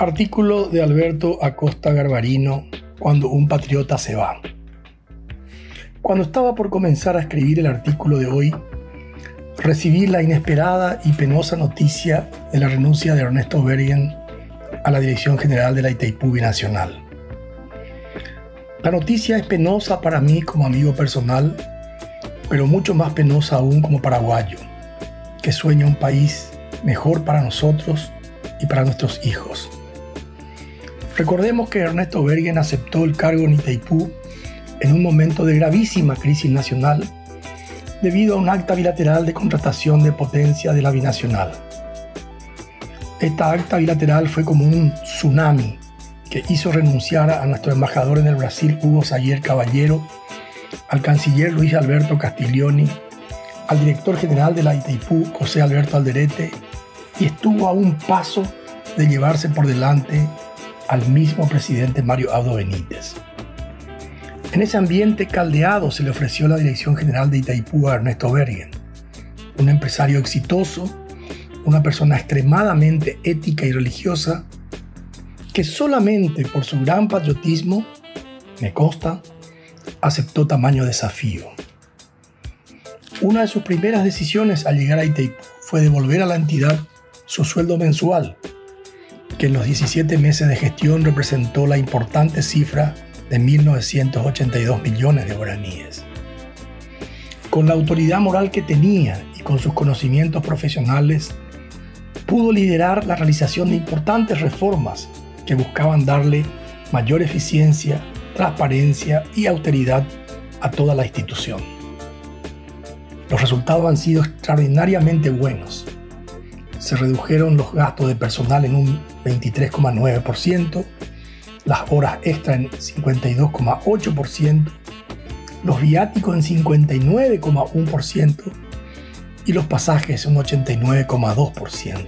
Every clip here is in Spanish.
Artículo de Alberto Acosta Garbarino, Cuando un patriota se va. Cuando estaba por comenzar a escribir el artículo de hoy, recibí la inesperada y penosa noticia de la renuncia de Ernesto Bergen a la Dirección General de la Itaipú Binacional. La noticia es penosa para mí como amigo personal, pero mucho más penosa aún como paraguayo, que sueña un país mejor para nosotros y para nuestros hijos. Recordemos que Ernesto Bergen aceptó el cargo en Itaipú en un momento de gravísima crisis nacional debido a un acta bilateral de contratación de potencia de la binacional. Esta acta bilateral fue como un tsunami que hizo renunciar a nuestro embajador en el Brasil, Hugo Sayer Caballero, al canciller Luis Alberto Castiglioni, al director general de la Itaipú, José Alberto Alderete, y estuvo a un paso de llevarse por delante al mismo presidente Mario Abdo Benítez. En ese ambiente caldeado se le ofreció la dirección general de Itaipú a Ernesto Bergen, un empresario exitoso, una persona extremadamente ética y religiosa, que solamente por su gran patriotismo, me consta, aceptó tamaño desafío. Una de sus primeras decisiones al llegar a Itaipú fue devolver a la entidad su sueldo mensual, que en los 17 meses de gestión representó la importante cifra de 1.982 millones de guaraníes. Con la autoridad moral que tenía y con sus conocimientos profesionales, pudo liderar la realización de importantes reformas que buscaban darle mayor eficiencia, transparencia y autoridad a toda la institución. Los resultados han sido extraordinariamente buenos. Se redujeron los gastos de personal en un 23,9%, las horas extra en 52,8%, los viáticos en 59,1% y los pasajes en 89,2%.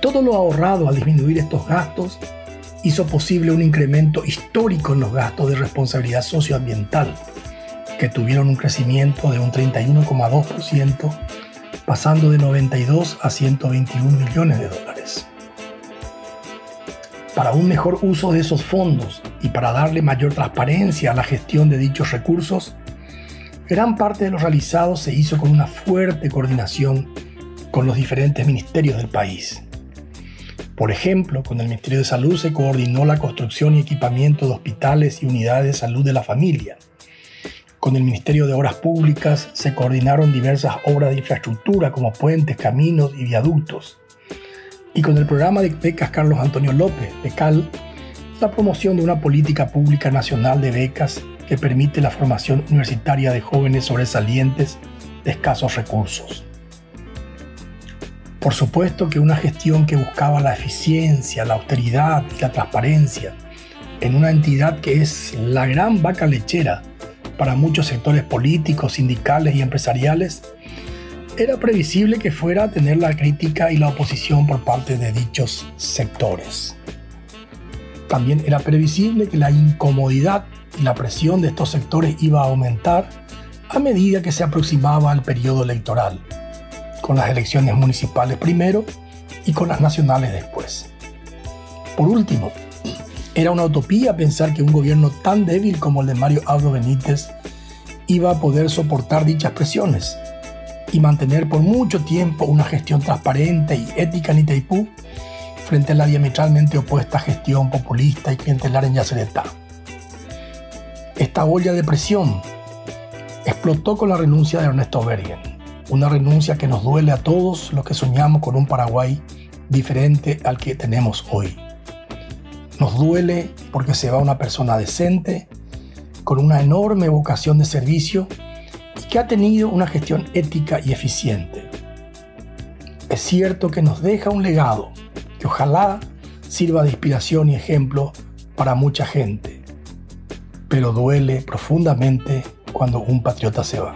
Todo lo ahorrado al disminuir estos gastos hizo posible un incremento histórico en los gastos de responsabilidad socioambiental, que tuvieron un crecimiento de un 31,2%, pasando de 92 a 121 millones de dólares para un mejor uso de esos fondos y para darle mayor transparencia a la gestión de dichos recursos, gran parte de lo realizado se hizo con una fuerte coordinación con los diferentes ministerios del país. Por ejemplo, con el Ministerio de Salud se coordinó la construcción y equipamiento de hospitales y unidades de salud de la familia. Con el Ministerio de Obras Públicas se coordinaron diversas obras de infraestructura como puentes, caminos y viaductos y con el programa de becas Carlos Antonio López, BECAL, la promoción de una política pública nacional de becas que permite la formación universitaria de jóvenes sobresalientes de escasos recursos. Por supuesto que una gestión que buscaba la eficiencia, la austeridad y la transparencia en una entidad que es la gran vaca lechera para muchos sectores políticos, sindicales y empresariales, era previsible que fuera a tener la crítica y la oposición por parte de dichos sectores. También era previsible que la incomodidad y la presión de estos sectores iba a aumentar a medida que se aproximaba el periodo electoral, con las elecciones municipales primero y con las nacionales después. Por último, era una utopía pensar que un gobierno tan débil como el de Mario Abdo Benítez iba a poder soportar dichas presiones y mantener por mucho tiempo una gestión transparente y ética en Itaipú frente a la diametralmente opuesta gestión populista y clientelar en Yacyretá. Esta olla de presión explotó con la renuncia de Ernesto Bergen, una renuncia que nos duele a todos los que soñamos con un Paraguay diferente al que tenemos hoy. Nos duele porque se va una persona decente, con una enorme vocación de servicio que ha tenido una gestión ética y eficiente. Es cierto que nos deja un legado que ojalá sirva de inspiración y ejemplo para mucha gente, pero duele profundamente cuando un patriota se va.